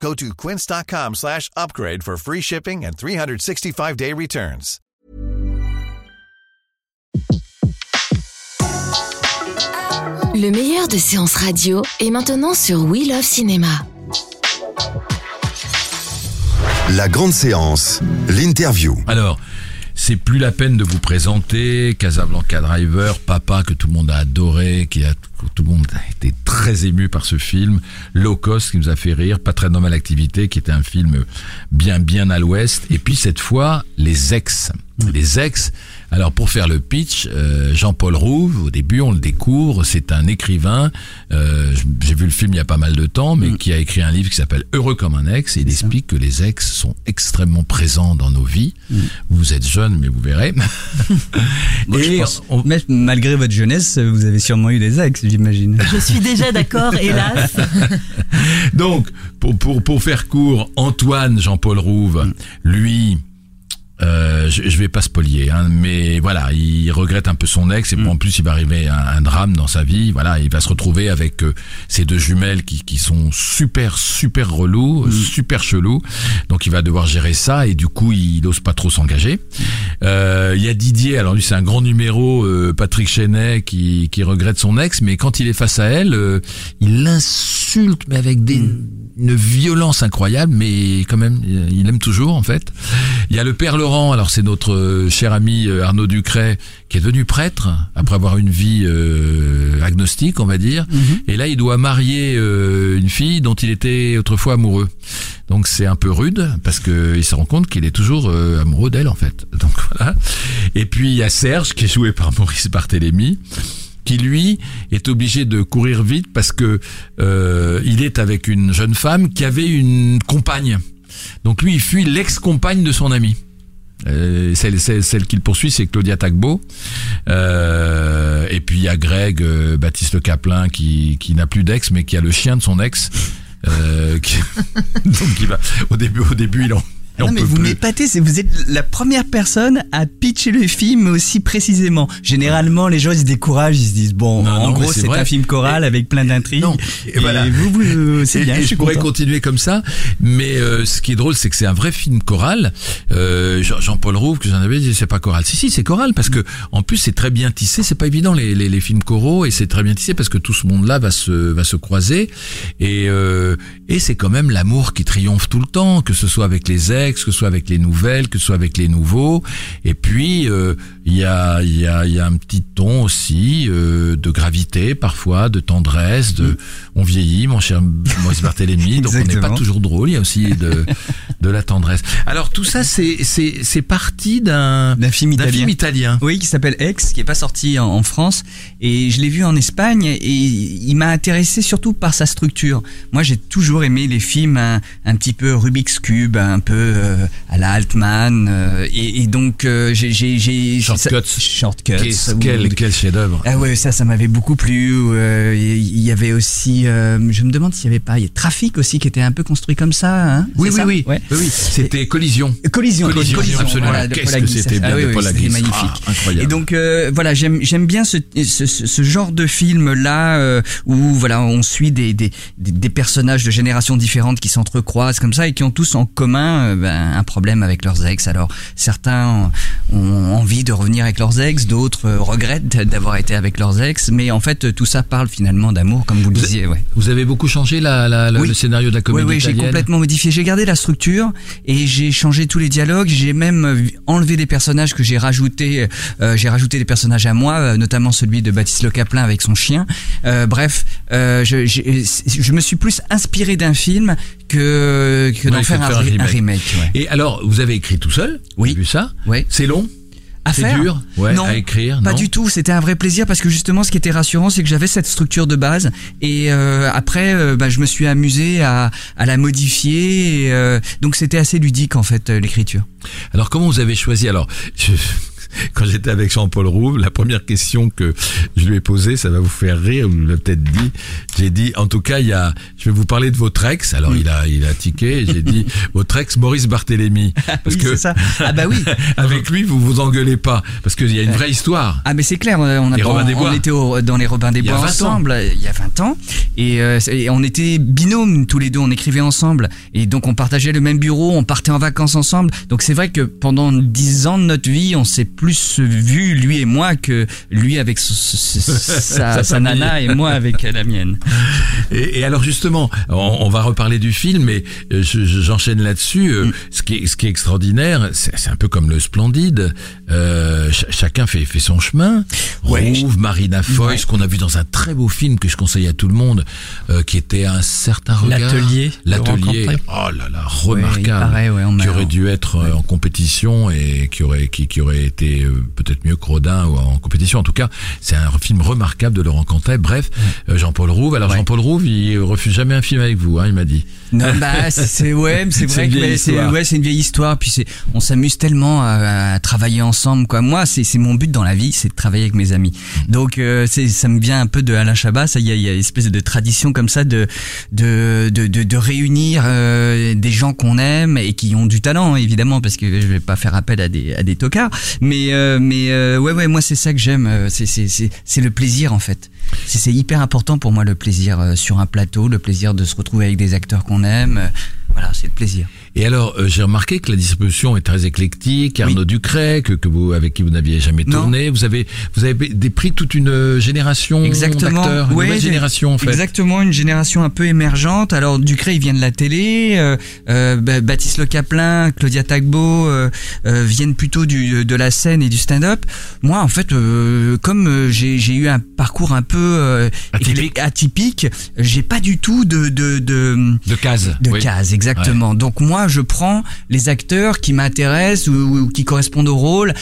Go to quince.com slash upgrade for free shipping and 365-day returns. Le meilleur de séances radio est maintenant sur We Love Cinéma. La grande séance, l'interview. Alors, c'est plus la peine de vous présenter Casablanca Driver, Papa que tout le monde a adoré, qui a tout le monde a été très ému par ce film, Low Cost qui nous a fait rire, Pas très normale activité qui était un film bien bien à l'ouest, et puis cette fois les ex, les ex. Alors pour faire le pitch, euh, Jean-Paul Rouve, au début on le découvre, c'est un écrivain. euh, J'ai vu le film il y a pas mal de temps, mais qui a écrit un livre qui s'appelle Heureux comme un ex. Et il explique que les ex sont extrêmement présents dans nos vies. Vous êtes jeune, mais vous verrez. Moi, je Et pense- on- mais malgré votre jeunesse, vous avez sûrement eu des ex, j'imagine. Je suis déjà d'accord, hélas. Donc, pour, pour, pour faire court, Antoine Jean-Paul Rouve, lui, euh, je, je vais pas spolier, hein, mais voilà, il regrette un peu son ex et en plus il va arriver un, un drame dans sa vie. Voilà, il va se retrouver avec euh, ces deux jumelles qui, qui sont super super relous, super chelous. Donc il va devoir gérer ça et du coup il n'ose pas trop s'engager. Euh, Il y a Didier, alors lui c'est un grand numéro, euh, Patrick Chenet qui, qui regrette son ex, mais quand il est face à elle, euh, il l'insulte mais avec des une violence incroyable, mais quand même, il aime toujours en fait. Il y a le père Laurent, alors c'est notre euh, cher ami euh, Arnaud Ducret, qui est devenu prêtre après avoir une vie euh, agnostique, on va dire. Et là, il doit marier euh, une fille dont il était autrefois amoureux. Donc c'est un peu rude parce que il se rend compte qu'il est toujours euh, amoureux d'elle en fait. Donc voilà. Et puis il y a Serge qui est joué par Maurice Barthélémy qui lui est obligé de courir vite parce que euh, il est avec une jeune femme qui avait une compagne. Donc lui, il fuit l'ex-compagne de son ami. Euh, celle, celle, celle qu'il poursuit, c'est Claudia Tagbo. Euh, et puis il y a Greg, euh, Baptiste Caplin, qui, qui n'a plus d'ex, mais qui a le chien de son ex. Euh, qui- donc il va au début, au début, il en Non mais vous m'épatez, c'est vous êtes la première personne à pitcher le film aussi précisément. Généralement, les gens ils se découragent, ils se disent bon, Non, en non, gros c'est c'est un film choral avec plein d'intrigues. Et, et voilà. vous, vous c'est Et- bien. et je je pourrais continuer comme ça, mais euh, ce qui est drôle, c'est que c'est un vrai film choral. Euh, Jean- Jean-Paul Rouve, que j'en avais dit, c'est pas choral. Si, si, c'est choral parce que en plus c'est très bien tissé. C'est pas évident les, les, les films choraux et c'est très bien tissé parce que tout ce monde-là va se va se croiser et euh, et c'est quand même l'amour qui triomphe tout le temps, que ce soit avec les que ce soit avec les nouvelles, que ce soit avec les nouveaux. Et puis euh, il y a il y a il y a un petit ton aussi euh, de gravité parfois, de tendresse, de on vieillit, mon cher Maurice Barthélémy, donc on n'est pas toujours drôle. Il y a aussi de de la tendresse. Alors tout ça c'est c'est c'est parti d'un D'un film film italien. Oui, qui s'appelle Ex, qui est pas sorti en, en France, et je l'ai vu en Espagne, et il m'a intéressé surtout par sa structure. Moi, j'ai toujours aimé les films un, un petit peu Rubik's Cube, un peu euh, à la Altman, euh, et, et donc euh, j'ai j'ai j'ai Shortcuts. Shortcuts. Qu'est-ce- Quel quel chef-d'œuvre. Ah ouais, ça, ça m'avait beaucoup plu. euh, Il y avait aussi, euh, je me demande s'il y avait pas, il y a Trafic aussi qui était un peu construit comme ça. Hein Oui oui ça oui. Oui oui. C'était collision. Collision, Collision, absolument. voilà, Qu'est-ce que c'était bien Ah de oui, Paul c'était magnifique. Ah, incroyable. Et donc euh, voilà, j'aime j'aime bien ce, ce, ce- genre de film là euh, où voilà on suit des, des des personnages de générations différentes qui s'entrecroisent comme ça et qui ont tous en commun euh, ben, un problème avec leurs ex. Alors certains ont envie de revenir avec leurs ex, d'autres euh, regrettent d'avoir été avec leurs ex, mais en fait tout ça parle finalement d'amour comme vous le disiez. Ouais. Vous avez beaucoup changé la, la, la- Oui. le scénario de la Oui, comédie oui, j'ai italienne. complètement modifié. J'ai gardé la structure et j'ai changé tous les dialogues. J'ai même euh, enlevé des personnages que j'ai rajouté. Euh, j'ai rajouté des personnages à moi, euh, notamment celui de Baptiste Le Caplin avec son chien. Euh, bref, euh, je, j'ai- je me suis plus inspiré d'un film que que Ouais, d'en faire, un, faire un ri- un remake. remake. ouais. Et alors, vous avez écrit tout seul? Oui. J'ai vu ça? Oui. C'est long? À C'est faire. dur ouais, Non, à écrire Pas non du tout, c'était un vrai plaisir parce que justement ce qui était rassurant c'est que j'avais cette structure de base et euh, après euh, bah, je me suis amusé à, à la modifier et, euh, donc c'était assez ludique en fait euh, l'écriture. Alors comment vous avez choisi? Alors je- quand j'étais avec Jean-Paul Rouve, la première question que je lui ai posée, ça va vous faire rire, vous l'avez peut-être dit. J'ai dit, en tout cas, il y a, je vais vous parler de votre ex. Alors il a, il a tiqué. J'ai dit votre ex Maurice Barthélémy, parce Oui, que c'est ça. Ah bah oui. avec lui vous vous engueulez pas, parce qu'il y a une vraie histoire. Ah mais c'est clair, on, a, on Bois. était au- dans les Robins des Bois 20 ans. ensemble il y a 20 ans et, euh, et on était binômes tous les deux, on écrivait ensemble et donc on partageait le même bureau, on partait en vacances ensemble. Donc c'est vrai que pendant 10 ans de notre vie, on s'est plus vu lui et moi que lui avec sa, nana et moi avec la mienne. Et, et alors justement, on, on va reparler du film, mais euh, je- je- j'enchaîne là-dessus. Euh, Ce, qui est, ce qui est extraordinaire, c'est un peu comme le Splendide. Euh, ch- chacun fait, fait son chemin. Ouais. Rouve, Marina Foy, Ouais. ce qu'on a vu dans un très beau film que je conseille à tout le monde, euh, qui était un certain regard. L'atelier L'atelier. Oh là là, remarquable. paraît, ouais, on qui aurait dû être euh, en compétition et qui aurait qui, qui aurait été euh, peut-être mieux que Rodin ou en compétition. En tout cas, c'est un film remarquable de Laurent Cantet. Bref, euh, Jean-Paul Rouve. Alors Ouais. Jean-Paul Rouve, il refuse jamais un film avec vous, hein, il m'a dit. Non, bah, c'est- ouais, c'est vrai que mais c'est ouais, c'est une vieille histoire. Puis c'est, on s'amuse tellement à, à travailler ensemble, quoi. Moi, c'est c'est mon but dans la vie, c'est de travailler avec mes amis. Donc, euh, c'est ça me vient un peu de Alain Chabat. Ça, il y a, il y a une espèce de tradition comme ça de de de de, de réunir euh, des gens qu'on aime et qui ont du talent, évidemment, parce que je vais pas faire appel à des à des tocards. Mais euh, mais euh, ouais ouais, moi c'est ça que j'aime. euh, C'est le plaisir en fait. C'est hyper important pour moi le plaisir euh, sur un plateau, le plaisir de se retrouver avec des acteurs qu'on aime. euh, Voilà, c'est le plaisir. Et alors, euh, j'ai remarqué que la distribution est très éclectique. Arnaud Ducret, que, que vous, avec qui vous n'aviez jamais Non. tourné, vous avez, vous avez des prix toute une euh, génération Exactement. d'acteurs, une Ouais, nouvelle génération en fait. Exactement, une génération un peu émergente. Alors Ducré, il vient de la télé. euh, euh, Ba- Baptiste Le Caplin, Claudia Tagbo viennent plutôt du, de la scène et du stand-up. Moi, en fait, comme j'ai eu un parcours un peu Atypique. atypique, j'ai pas du tout de de, de De cases. de oui. cases, exactement. Donc moi, je prends les acteurs qui m'intéressent ou, qui correspondent au rôle.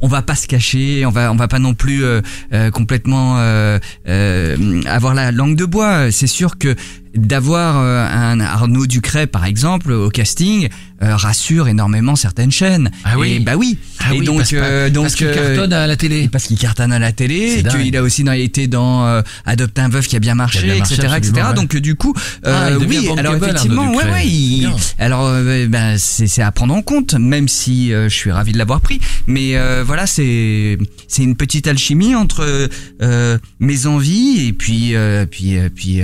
On va pas se cacher, on va on va pas non plus euh, euh, complètement euh, euh, avoir la langue de bois. C'est sûr que d'avoir euh, un Arnaud Ducret par exemple au casting euh, rassure énormément certaines chaînes. Ah oui. Et bah oui. Ah et oui, donc parce, euh, donc parce qu'il cartonne à la télé. parce qu'il cartonne à la télé, qu'il a aussi été dans euh, Adopte un veuf qui a bien marché, bien marché, etc., etc. ouais. Donc du coup, Ah, euh, oui, alors effectivement, ouais, ouais, il- alors ben c'est c'est à prendre en compte, même si euh, je suis ravi de l'avoir pris. Mais euh, voilà, c'est c'est une petite alchimie entre euh, mes envies et puis euh, puis puis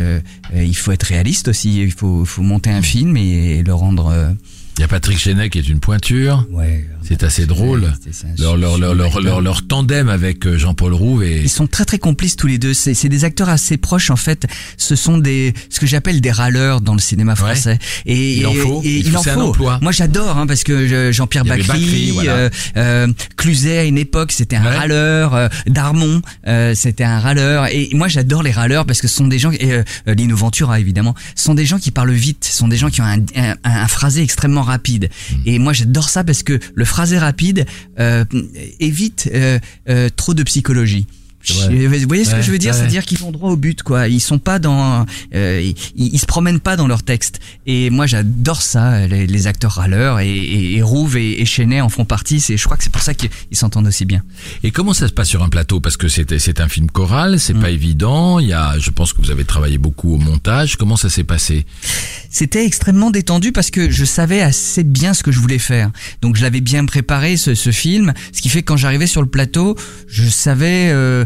il faut être réaliste aussi. Il faut faut monter un film et, le rendre. euh, Il y a Patrick Chenet qui est une pointure. ouais. C'est assez drôle. Leur, leur, leur, leur, leur, leur tandem avec euh, Jean-Paul Rouve et Ils sont très très complices tous les deux. C'est c'est des acteurs assez proches en fait. Ce sont des ce que j'appelle des râleurs dans le cinéma français. Et Il en faut. Et, Il il faut- en c'est un faut. emploi. Moi j'adore hein, parce que je- Jean-Pierre Bacry, Bacri, voilà. euh, euh, Cluzet à une époque c'était un Ouais. râleur. euh, Darmon euh, c'était un râleur. Et moi j'adore les râleurs parce que ce sont des gens et euh, Lino Ventura évidemment, ce sont des gens qui parlent vite, ce sont des gens qui ont un, un, un phrasé extrêmement rapide. Hmm. Et moi j'adore ça parce que le phrasé rapide euh, évite euh, euh, trop de psychologie. Je- Vous voyez ce Ouais, que je veux dire? ouais. C'est-à-dire qu'ils vont droit au but, quoi. Ils sont pas dans, euh, ils, ils se promènent pas dans leur texte. Et moi, j'adore ça, les, les acteurs râleurs et, et, et Rouve et, et Chenet en font partie. C'est, je crois que c'est pour ça qu'ils ils s'entendent aussi bien. Et comment ça se passe sur un plateau? Parce que c'est c'est un film choral, c'est pas évident. Il y a, je pense que vous avez travaillé beaucoup au montage. Comment ça s'est passé? C'était extrêmement détendu parce que je savais assez bien ce que je voulais faire. Donc je l'avais bien préparé ce, ce film, ce qui fait que quand j'arrivais sur le plateau, je savais euh,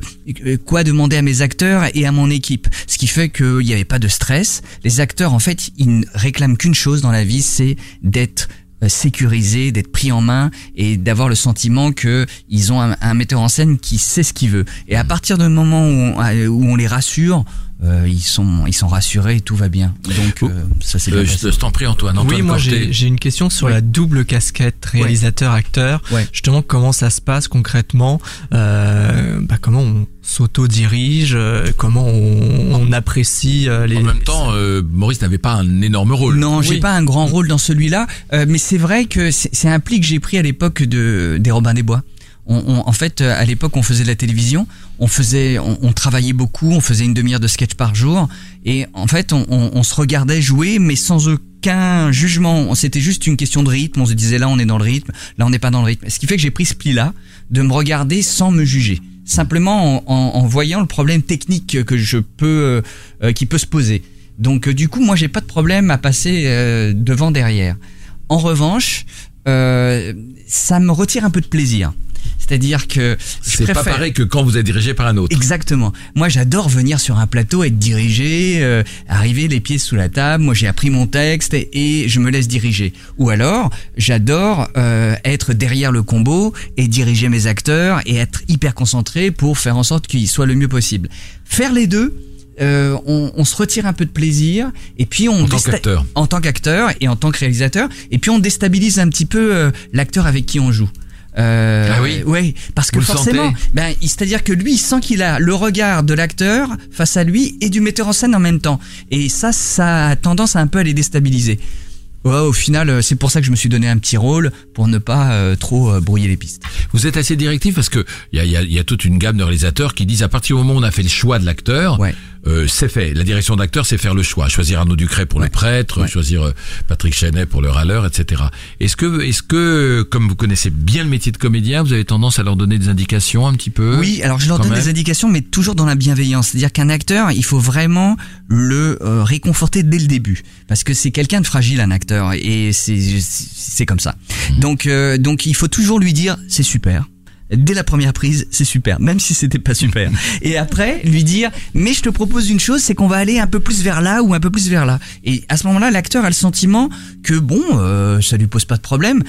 quoi demander à mes acteurs et à mon équipe. Ce qui fait qu'il n'y avait pas de stress. Les acteurs, en fait, ils ne réclament qu'une chose dans la vie, c'est d'être euh, sécurisés, d'être pris en main et d'avoir le sentiment que ils ont un, un metteur en scène qui sait ce qu'il veut. Et à partir du moment où on, où on les rassure, euh, ils sont ils sont rassurés et tout va bien. Donc euh, ça c'est bien Euh, Je passé. te- je t'en prie Antoine. Antoine oui, moi j'ai j'ai une question sur Oui. la double casquette réalisateur-acteur. Ouais. Justement, comment ça se passe concrètement euh, bah, Comment on s'auto-dirige euh, Comment on, on apprécie euh, les... En même temps, euh, Maurice n'avait pas un énorme rôle. Non, j'ai Oui. pas un grand rôle dans celui-là, euh, mais c'est vrai que c'est c'est un pli que j'ai pris à l'époque de des Robins des Bois. On, on- en fait, euh, à l'époque, on faisait de la télévision, on faisait, on, travaillait beaucoup, on faisait une demi-heure de sketch par jour, et en fait, on, se regardait jouer, mais sans aucun jugement. C'était juste une question de rythme. On se disait là, on est dans le rythme, là, on n'est pas dans le rythme. Ce qui fait que j'ai pris ce pli-là de me regarder sans me juger, simplement en, voyant le problème technique que je peux, euh, euh, qui peut se poser. Donc, euh, du coup, moi, j'ai pas de problème à passer devant, derrière. En revanche, ça me retire un peu de plaisir. C'est-à-dire que C'est pas préfère- pareil que quand vous êtes dirigé par un autre. Exactement. Moi, j'adore venir sur un plateau, être dirigé, euh, arriver les pieds sous la table. Moi, j'ai appris mon texte et, et je me laisse diriger. Ou alors, j'adore euh, être derrière le combo et diriger mes acteurs et être hyper concentré pour faire en sorte qu'ils soient le mieux possible. Faire les deux. euh, on, on se retire un peu de plaisir et puis on En tant qu'acteur. en tant qu'acteur et en tant que réalisateur et puis on déstabilise un petit peu euh, l'acteur avec qui on joue. Euh, Ah oui ouais, parce que Vous forcément, ben, c'est-à-dire que lui, il sent qu'il a le regard de l'acteur face à lui et du metteur en scène en même temps. Et ça, ça a tendance à un peu à les déstabiliser. Ouais, au final, euh, c'est pour ça que je me suis donné un petit rôle pour ne pas euh, trop euh, brouiller les pistes. Vous êtes assez directif parce que il y a, y a- y a toute une gamme de réalisateurs qui disent à partir du moment où on a fait le choix de l'acteur, Ouais. Euh, c'est fait. La direction d'acteur, c'est faire le choix. Choisir Arnaud Ducret pour le prêtre, Ouais. choisir euh, Patrick Chenet pour le râleur, etc. Est-ce que, est-ce que, comme vous connaissez bien le métier de comédien, vous avez tendance à leur donner des indications un petit peu? Oui, alors je leur donne même? des indications, mais toujours dans la bienveillance. C'est-à-dire qu'un acteur, il faut vraiment le euh, réconforter dès le début, parce que c'est quelqu'un de fragile, un acteur, et c'est c'est comme ça. Donc euh, donc il faut toujours lui dire c'est super. Dès la première prise, c'est super, même si c'était pas super. Et après, lui dire, mais je te propose une chose, c'est qu'on va aller un peu plus vers là ou un peu plus vers là. Et à ce moment-là, l'acteur a le sentiment que bon, euh, ça lui pose pas de problème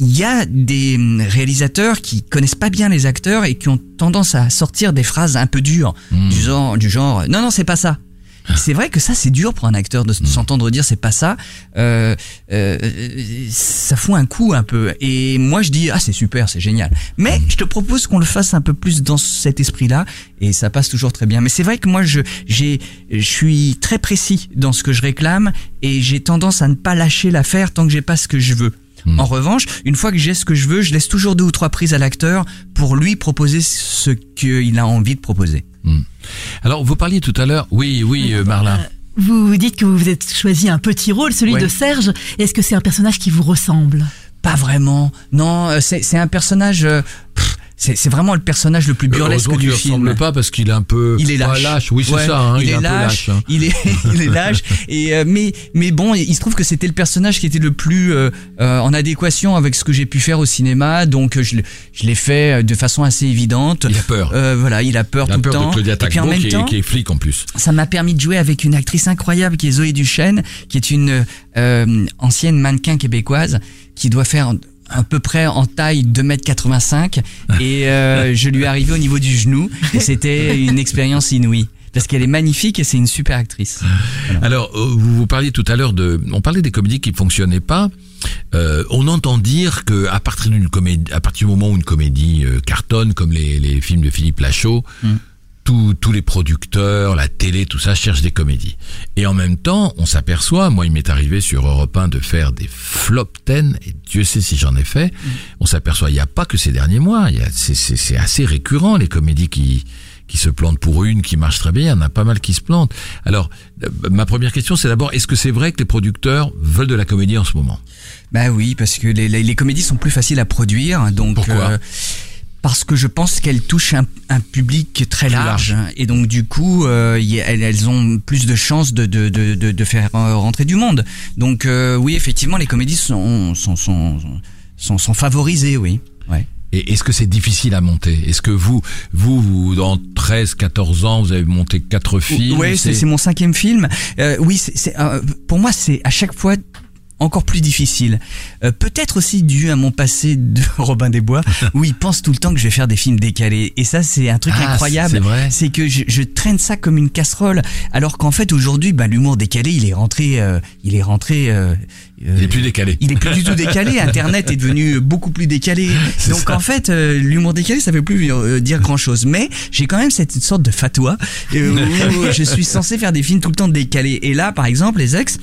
il y a des hum, réalisateurs qui connaissent pas bien les acteurs et qui ont tendance à sortir des phrases un peu dures Hmm. du genre du genre non non c'est pas ça c'est vrai que ça c'est dur pour un acteur de s- s'entendre dire c'est pas ça. Euh, euh, ça fout un coup un peu. Et moi je dis ah c'est super c'est génial. Mais je te propose qu'on le fasse un peu plus dans cet esprit là et ça passe toujours très bien. Mais c'est vrai que moi je j'ai je suis très précis dans ce que je réclame et j'ai tendance à ne pas lâcher l'affaire tant que j'ai pas ce que je veux. En revanche, une fois que j'ai ce que je veux, je laisse toujours deux ou trois prises à l'acteur pour lui proposer ce qu'il a envie de proposer. Alors, vous parliez tout à l'heure. Oui, oui, euh, Marlin. Vous dites que vous vous êtes choisi un petit rôle, celui Ouais. de Serge. Est-ce que c'est un personnage qui vous ressemble? Pas vraiment. Non, euh, c'est c'est un personnage. euh, pff, c'est vraiment le personnage le plus burlesque du qu'il film. ressemble pas parce qu'il est un peu Il est lâche. Ouais, Oui, c'est Ouais, ça. Hein, il, est, est un peu lâche. lâche. hein. Il est, il est lâche. Et euh, mais mais bon, il se trouve que c'était le personnage qui était le plus euh, euh, en adéquation avec ce que j'ai pu faire au cinéma. Donc je l'ai- je l'ai fait euh, de façon assez évidente. Il a peur. Euh, voilà, il a peur Il a tout peur le temps. de Claudia Et puis en même qui, est- qui est flic en plus. ça m'a permis de jouer avec une actrice incroyable qui est Zoé Duchesne, qui est une euh, ancienne mannequin québécoise qui doit faire à peu près en taille 2m85 et euh, je lui ai arrivé au niveau du genou et c'était une expérience inouïe parce qu'elle est magnifique et c'est une super actrice. Alors, euh, vous, vous parliez tout à l'heure de, on parlait des comédies qui ne fonctionnaient pas. Euh, on entend dire que à partir d'une comédie, à partir du moment où une comédie euh, cartonne, comme les, les films de Philippe Lachaud, Mm. Tous- tous les producteurs, la télé, tout ça cherchent des comédies. Et en même temps, on s'aperçoit, moi il m'est arrivé sur Europe 1 de faire des flop 10, et Dieu sait si j'en ai fait, on s'aperçoit, il n'y a pas que ces derniers mois, il y a- c'est- assez récurrent les comédies qui qui se plantent pour une, qui marche très bien, il y en a pas mal qui se plantent. Alors, euh, ma première question, c'est d'abord, est-ce que c'est vrai que les producteurs veulent de la comédie en ce moment? Bah oui, parce que les, les, les comédies sont plus faciles à produire, donc Pourquoi? euh, parce que je pense qu'elles touchent un, un public très large, large. et donc du coup, euh, y elles, elles ont plus de chances de, de, de, de, de faire euh, rentrer du monde. Donc euh, oui, effectivement, les comédies sont sont sont sont, sont favorisées, oui. Ouais. Et est-ce que c'est difficile à monter? Est-ce que vous, vous, vous, dans 13, 14 ans, vous avez monté quatre films Ouais, c'est mon cinquième film. Euh, oui, c'est c'est, euh, pour moi, c'est à chaque fois encore plus difficile. Euh, Peut-être aussi dû à mon passé de Robin des Bois, où il pense tout le temps que je vais faire des films décalés. Et ça, c'est un truc Ah, incroyable. c'est vrai. C'est que je, je traîne ça comme une casserole, alors qu'en fait aujourd'hui, bah, l'humour décalé, il est rentré, euh, il est rentré. euh, Il est plus décalé. il est plus du tout décalé. Internet est devenu beaucoup plus décalé. Donc ça. en fait, euh, l'humour décalé, ça veut plus euh, dire grand chose. Mais j'ai quand même cette sorte de fatwa euh, où je suis censé faire des films tout le temps décalés. Et là, par exemple, les ex.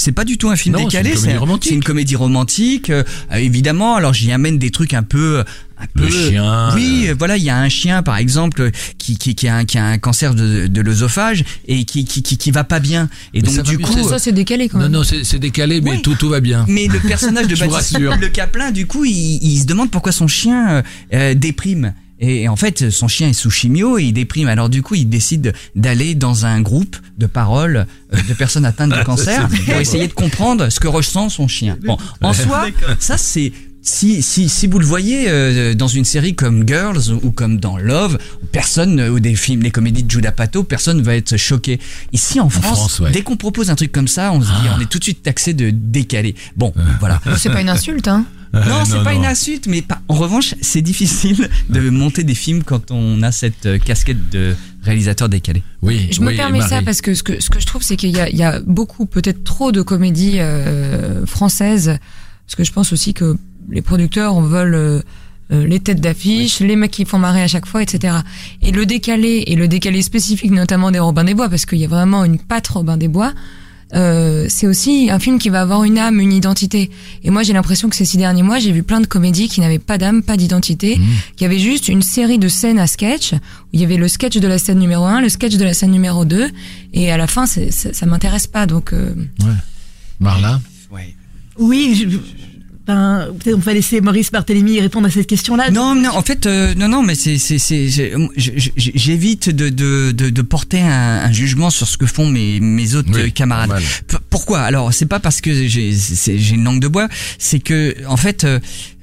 C'est pas du tout un film Non, décalé, c'est une comédie romantique. euh, euh, évidemment, alors j'y amène des trucs un peu un Le peu- chien, Oui, euh. voilà, il y a un chien par exemple qui qui, qui, a, un, qui a un cancer de, de l'œsophage et qui, qui qui qui va pas bien. Et Mais donc du coup, c'est Ça, c'est décalé quand Non, même. non, c'est c'est décalé, mais Oui. tout, tout va bien. mais le personnage de Baptiste. Le Caplin, du coup, il, il se demande pourquoi son chien euh, déprime. Et en fait, son chien est sous chimio et il déprime. Alors du coup, il décide d'aller dans un groupe de paroles euh, de personnes atteintes de cancer pour essayer de comprendre ce que ressent son chien. Bon, en soi, ça c'est si, si, si vous le voyez euh, dans une série comme Girls ou comme dans Love, personne, ou des films, les comédies de Judah Pato, personne ne va être choqué. Ici en France, France, ouais. dès qu'on propose un truc comme ça, on se dit, Ah. on est tout de suite taxé de décalé. Bon, voilà. C'est pas une insulte, hein. Non, c'est pas non. une insulte, mais pas- en revanche, c'est difficile de monter des films quand on a cette euh, casquette de réalisateur décalé. Oui, Je me permets ça parce que ce que, ce que je trouve, c'est qu'il y a, il y a beaucoup, peut-être trop de comédies euh, françaises. Parce que je pense aussi que les producteurs veulent euh, euh, les têtes d'affiche, les mecs qui font marrer à chaque fois, etc. Et le décalé, et le décalé spécifique notamment des Robins des Bois, parce qu'il y a vraiment une patte Robin des Bois, euh, c'est aussi un film qui va avoir une âme, une identité. Et moi, j'ai l'impression que ces six derniers mois, j'ai vu plein de comédies qui n'avaient pas d'âme, pas d'identité, Mmh. qui avaient juste une série de scènes à sketch, où il y avait le sketch de la scène numéro 1, le sketch de la scène numéro 2, et à la fin, c'est- ça, ça m'intéresse pas. Donc, euh, Marla? Oui, je- ben, peut-être on va laisser Maurice Barthélémy répondre à cette question-là. Non, non, en fait, euh, non, non, mais c'est, c'est, c'est, j'évite de, de, de, de porter un, un jugement sur ce que font mes, mes autres Oui, euh, camarades. pourquoi? Alors, c'est pas parce que j'ai, j'ai une langue de bois, c'est que, en fait.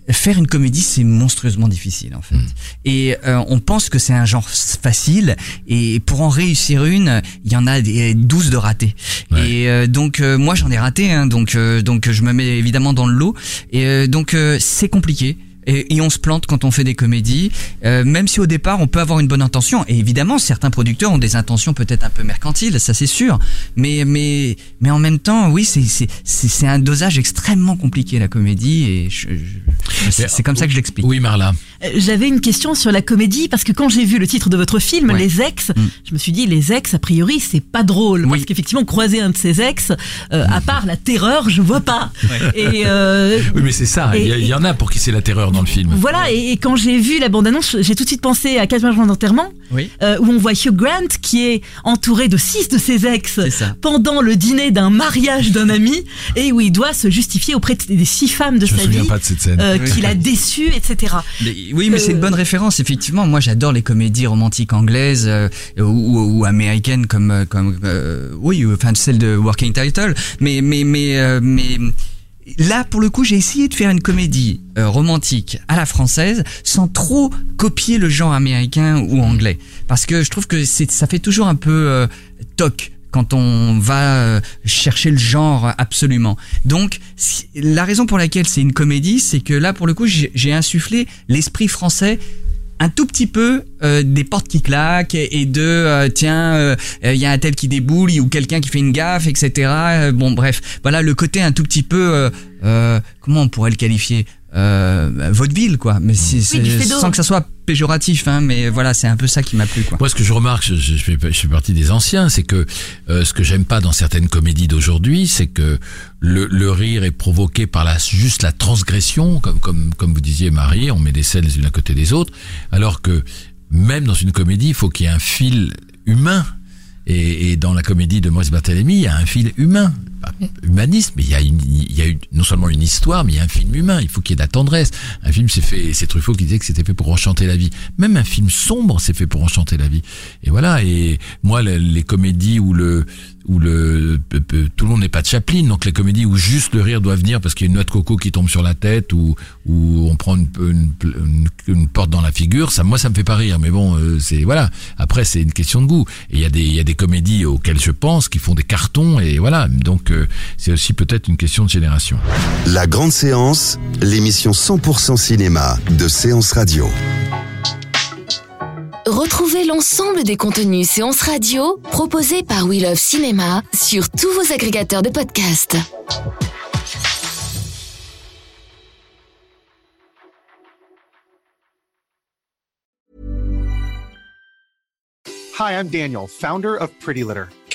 Faire une comédie, c'est monstrueusement difficile en fait. Hmm. Et euh, on pense que c'est un genre facile. Et pour en réussir une, il y en a des 12 de ratés. Ouais. Et euh, donc euh, moi j'en ai raté. Hein, donc euh, donc je me mets évidemment dans le lot. Et euh, donc euh, c'est compliqué. Et, et on se plante quand on fait des comédies, euh, même si au départ on peut avoir une bonne intention. Et évidemment, certains producteurs ont des intentions peut-être un peu mercantiles, ça c'est sûr. Mais mais mais en même temps, oui, c'est c'est c'est c'est un dosage extrêmement compliqué la comédie. Et je- je- c'est comme ça que je l'explique. Oui, Marla. Euh, J'avais une question sur la comédie parce que quand j'ai vu le titre de votre film, Ouais. Les Ex, Mm. je me suis dit les ex a priori c'est pas drôle Oui. parce qu'effectivement croiser un de ses ex, euh, à part la terreur, je vois pas. Et euh, Oui, mais c'est ça. Il y, y en a pour qui c'est la terreur dans le film. voilà. Et, et quand j'ai vu la bande-annonce, j'ai tout de suite pensé à Quatre jours d'enterrement, Oui. euh, où on voit Hugh Grant qui est entouré de six de ses ex pendant le dîner d'un mariage d'un ami et où il doit se justifier auprès de- des six femmes de Je me sa souviens vie pas de cette scène. euh, Oui. qu'il a déçu, etc. Mais- Oui, mais c'est une Euh, bonne référence, effectivement. Moi, j'adore les comédies romantiques anglaises euh, ou, ou- ou américaines comme, comme euh, oui, ou- enfin celle de Working Title. Mais, mais, mais, euh, mais là, pour le coup, j'ai essayé de faire une comédie euh, romantique à la française sans trop copier le genre américain ou anglais, parce que je trouve que ça fait toujours un peu euh, toc quand on va euh, chercher le genre absolument. Donc, la raison pour laquelle c'est une comédie, c'est que là, pour le coup, j'ai insufflé l'esprit français un tout petit peu euh, des portes qui claquent et de euh, tiens euh, il y a un tel qui déboule ou quelqu'un qui fait une gaffe etc Euh, bon bref voilà le côté un tout petit peu euh, euh, comment on pourrait le qualifier euh, vaudeville quoi. Mais c'est sans que ça soit péjoratif hein mais voilà c'est un peu ça qui m'a plu quoi Moi, ce que je remarque, je, je, fais, des anciens, c'est que euh, ce que j'aime pas dans certaines comédies d'aujourd'hui, c'est que le, le rire est provoqué par la, juste la transgression, comme, comme, comme vous disiez, Marie, on met des scènes les unes à côté des autres, alors que même dans une comédie, il faut qu'il y ait un fil humain. Et, et dans la comédie de Maurice Barthélemy, il y a un fil humain, humaniste, mais il y a, une, il y a une- non seulement une histoire, mais il y a un film humain. Il faut qu'il y ait de la tendresse. Un film, c'est fait, c'est Truffaut qui disait que c'était fait pour enchanter la vie. Même un film sombre, c'est fait pour enchanter la vie. Et voilà. Et moi, les, les comédies où le où le tout le monde n'est pas de Chaplin, donc les comédies où juste le rire doit venir parce qu'il y a une noix de coco qui tombe sur la tête ou on prend une, une, une- une porte dans la figure, ça moi ça me fait pas rire, mais bon euh, c'est voilà. Après c'est une question de goût. Et il y a des il y a des comédies auxquelles je pense qui font des cartons et voilà. Donc euh, c'est aussi peut-être une question de génération. La grande séance, l'émission 100% cinéma de Séance Radio. Retrouvez l'ensemble des contenus séances radio proposés par We Love Cinéma sur tous vos agrégateurs de podcasts. Hi, I'm Daniel, founder of Pretty Litter.